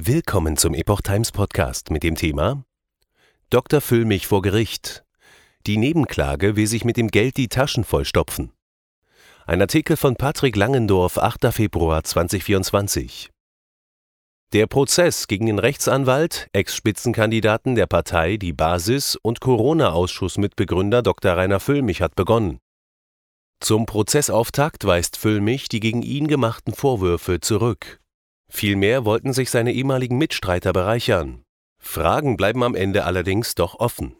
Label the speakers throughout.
Speaker 1: Willkommen zum Epoch Times Podcast mit dem Thema Dr. Füllmich vor Gericht. Die Nebenklage will sich mit dem Geld die Taschen vollstopfen. Ein Artikel von Patrick Langendorf, 8. Februar 2024. Der Prozess gegen den Rechtsanwalt, Ex-Spitzenkandidaten der Partei Die Basis und Corona-Ausschuss-Mitbegründer Dr. Rainer Füllmich hat begonnen. Zum Prozessauftakt weist Füllmich die gegen ihn gemachten Vorwürfe zurück. Vielmehr wollten sich seine ehemaligen Mitstreiter bereichern. Fragen bleiben am Ende allerdings doch offen.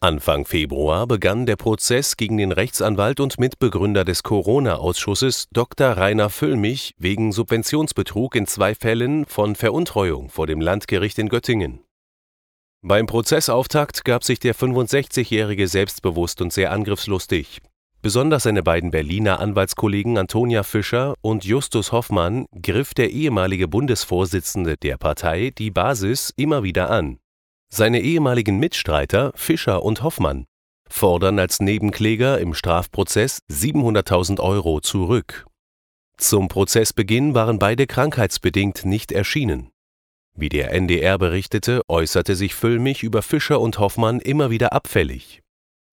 Speaker 1: Anfang Februar begann der Prozess gegen den Rechtsanwalt und Mitbegründer des Corona-Ausschusses Dr. Rainer Füllmich wegen Subventionsbetrug in zwei Fällen von Veruntreuung vor dem Landgericht in Göttingen. Beim Prozessauftakt gab sich der 65-Jährige selbstbewusst und sehr angriffslustig. Besonders seine beiden Berliner Anwaltskollegen Antonia Fischer und Justus Hoffmann griff der ehemalige Bundesvorsitzende der Partei Die Basis immer wieder an. Seine ehemaligen Mitstreiter Fischer und Hoffmann fordern als Nebenkläger im Strafprozess 700.000 Euro zurück. Zum Prozessbeginn waren beide krankheitsbedingt nicht erschienen. Wie der NDR berichtete, äußerte sich Füllmich über Fischer und Hoffmann immer wieder abfällig.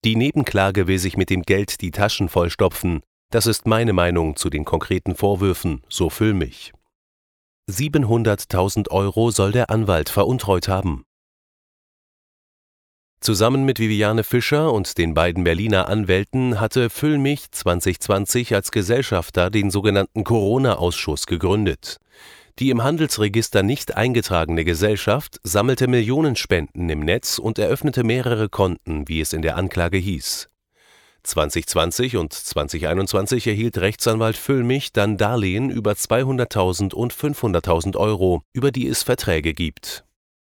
Speaker 1: Die Nebenklage will sich mit dem Geld die Taschen vollstopfen. Das ist meine Meinung zu den konkreten Vorwürfen, so Füllmich. 700.000 Euro soll der Anwalt veruntreut haben. Zusammen mit Viviane Fischer und den beiden Berliner Anwälten hatte Füllmich 2020 als Gesellschafter den sogenannten Corona-Ausschuss gegründet. Die im Handelsregister nicht eingetragene Gesellschaft sammelte Millionenspenden im Netz und eröffnete mehrere Konten, wie es in der Anklage hieß. 2020 und 2021 erhielt Rechtsanwalt Füllmich dann Darlehen über 200.000 und 500.000 Euro, über die es Verträge gibt.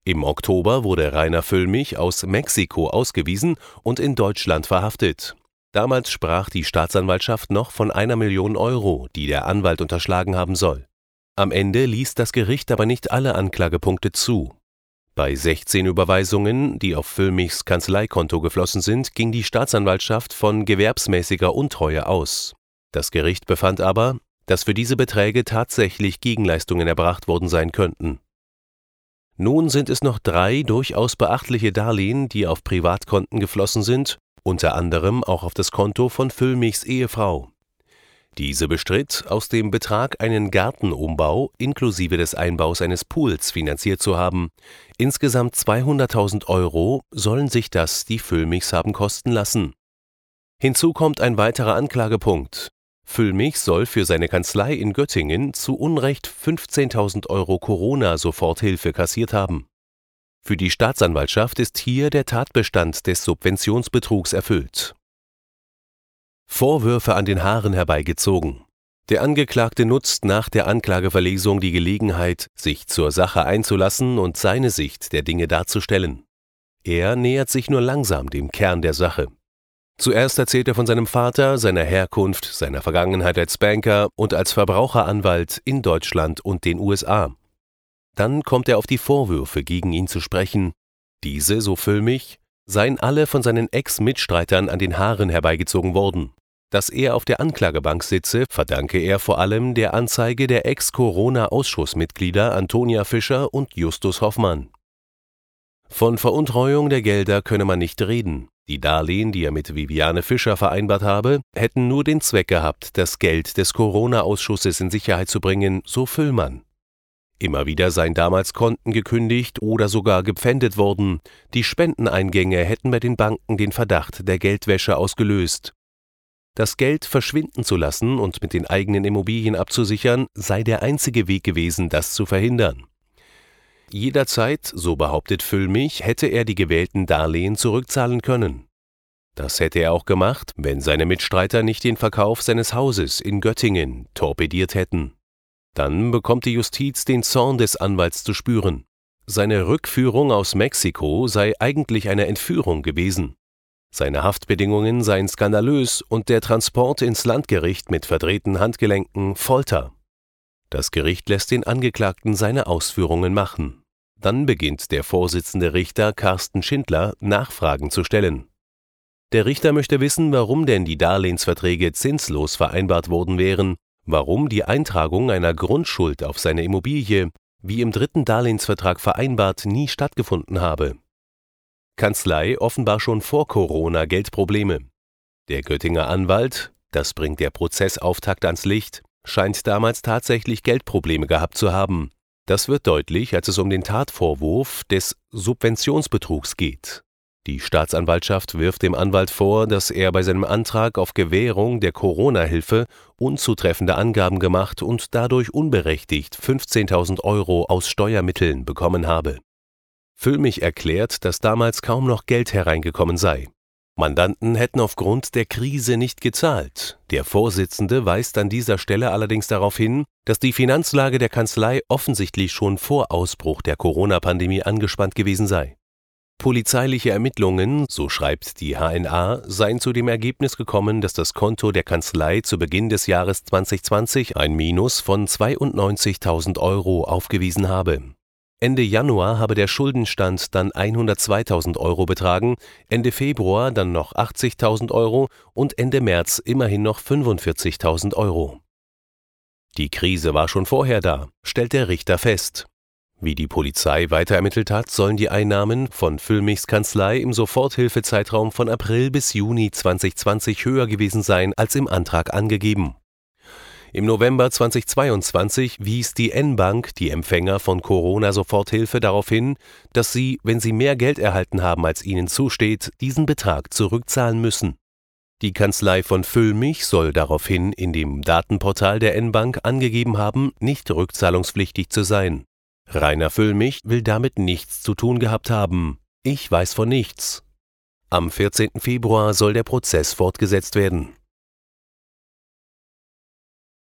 Speaker 1: Im Oktober wurde Rainer Füllmich aus Mexiko ausgewiesen und in Deutschland verhaftet. Damals sprach die Staatsanwaltschaft noch von einer Million Euro, die der Anwalt unterschlagen haben soll. Am Ende ließ das Gericht aber nicht alle Anklagepunkte zu. Bei 16 Überweisungen, die auf Füllmichs Kanzleikonto geflossen sind, ging die Staatsanwaltschaft von gewerbsmäßiger Untreue aus. Das Gericht befand aber, dass für diese Beträge tatsächlich Gegenleistungen erbracht worden sein könnten. Nun sind es noch drei durchaus beachtliche Darlehen, die auf Privatkonten geflossen sind, unter anderem auch auf das Konto von Füllmichs Ehefrau. Diese bestritt, aus dem Betrag einen Gartenumbau inklusive des Einbaus eines Pools finanziert zu haben. Insgesamt 200.000 Euro sollen sich das die Füllmichs haben kosten lassen. Hinzu kommt ein weiterer Anklagepunkt. Füllmich soll für seine Kanzlei in Göttingen zu Unrecht 15.000 Euro Corona-Soforthilfe kassiert haben. Für die Staatsanwaltschaft ist hier der Tatbestand des Subventionsbetrugs erfüllt. Vorwürfe an den Haaren herbeigezogen. Der Angeklagte nutzt nach der Anklageverlesung die Gelegenheit, sich zur Sache einzulassen und seine Sicht der Dinge darzustellen. Er nähert sich nur langsam dem Kern der Sache. Zuerst erzählt er von seinem Vater, seiner Herkunft, seiner Vergangenheit als Banker und als Verbraucheranwalt in Deutschland und den USA. Dann kommt er auf die Vorwürfe gegen ihn zu sprechen. Diese, so Füllmich, seien alle von seinen Ex-Mitstreitern an den Haaren herbeigezogen worden. Dass er auf der Anklagebank sitze, verdanke er vor allem der Anzeige der Ex-Corona-Ausschussmitglieder Antonia Fischer und Justus Hoffmann. Von Veruntreuung der Gelder könne man nicht reden. Die Darlehen, die er mit Viviane Fischer vereinbart habe, hätten nur den Zweck gehabt, das Geld des Corona-Ausschusses in Sicherheit zu bringen, so Füllmann. Immer wieder seien damals Konten gekündigt oder sogar gepfändet worden. Die Spendeneingänge hätten bei den Banken den Verdacht der Geldwäsche ausgelöst. Das Geld verschwinden zu lassen und mit den eigenen Immobilien abzusichern, sei der einzige Weg gewesen, das zu verhindern. Jederzeit, so behauptet Füllmich, hätte er die gewählten Darlehen zurückzahlen können. Das hätte er auch gemacht, wenn seine Mitstreiter nicht den Verkauf seines Hauses in Göttingen torpediert hätten. Dann bekommt die Justiz den Zorn des Anwalts zu spüren. Seine Rückführung aus Mexiko sei eigentlich eine Entführung gewesen. Seine Haftbedingungen seien skandalös und der Transport ins Landgericht mit verdrehten Handgelenken Folter. Das Gericht lässt den Angeklagten seine Ausführungen machen. Dann beginnt der Vorsitzende Richter Carsten Schindler Nachfragen zu stellen. Der Richter möchte wissen, warum denn die Darlehensverträge zinslos vereinbart worden wären warum die Eintragung einer Grundschuld auf seine Immobilie, wie im dritten Darlehensvertrag vereinbart, nie stattgefunden habe. Kanzlei offenbar schon vor Corona Geldprobleme. Der Göttinger Anwalt, das bringt der Prozessauftakt ans Licht, scheint damals tatsächlich Geldprobleme gehabt zu haben. Das wird deutlich, als es um den Tatvorwurf des Subventionsbetrugs geht. Die Staatsanwaltschaft wirft dem Anwalt vor, dass er bei seinem Antrag auf Gewährung der Corona-Hilfe unzutreffende Angaben gemacht und dadurch unberechtigt 15.000 Euro aus Steuermitteln bekommen habe. Füllmich erklärt, dass damals kaum noch Geld hereingekommen sei. Mandanten hätten aufgrund der Krise nicht gezahlt. Der Vorsitzende weist an dieser Stelle allerdings darauf hin, dass die Finanzlage der Kanzlei offensichtlich schon vor Ausbruch der Corona-Pandemie angespannt gewesen sei. Polizeiliche Ermittlungen, so schreibt die HNA, seien zu dem Ergebnis gekommen, dass das Konto der Kanzlei zu Beginn des Jahres 2020 ein Minus von 92.000 Euro aufgewiesen habe. Ende Januar habe der Schuldenstand dann 102.000 Euro betragen, Ende Februar dann noch 80.000 Euro und Ende März immerhin noch 45.000 Euro. Die Krise war schon vorher da, stellt der Richter fest. Wie die Polizei weiter ermittelt hat, sollen die Einnahmen von Füllmichs Kanzlei im Soforthilfezeitraum von April bis Juni 2020 höher gewesen sein als im Antrag angegeben. Im November 2022 wies die N-Bank die Empfänger von Corona-Soforthilfe darauf hin, dass sie, wenn sie mehr Geld erhalten haben, als ihnen zusteht, diesen Betrag zurückzahlen müssen. Die Kanzlei von Füllmich soll daraufhin in dem Datenportal der N-Bank angegeben haben, nicht rückzahlungspflichtig zu sein. Rainer Füllmich will damit nichts zu tun gehabt haben. Ich weiß von nichts. Am 14. Februar soll der Prozess fortgesetzt werden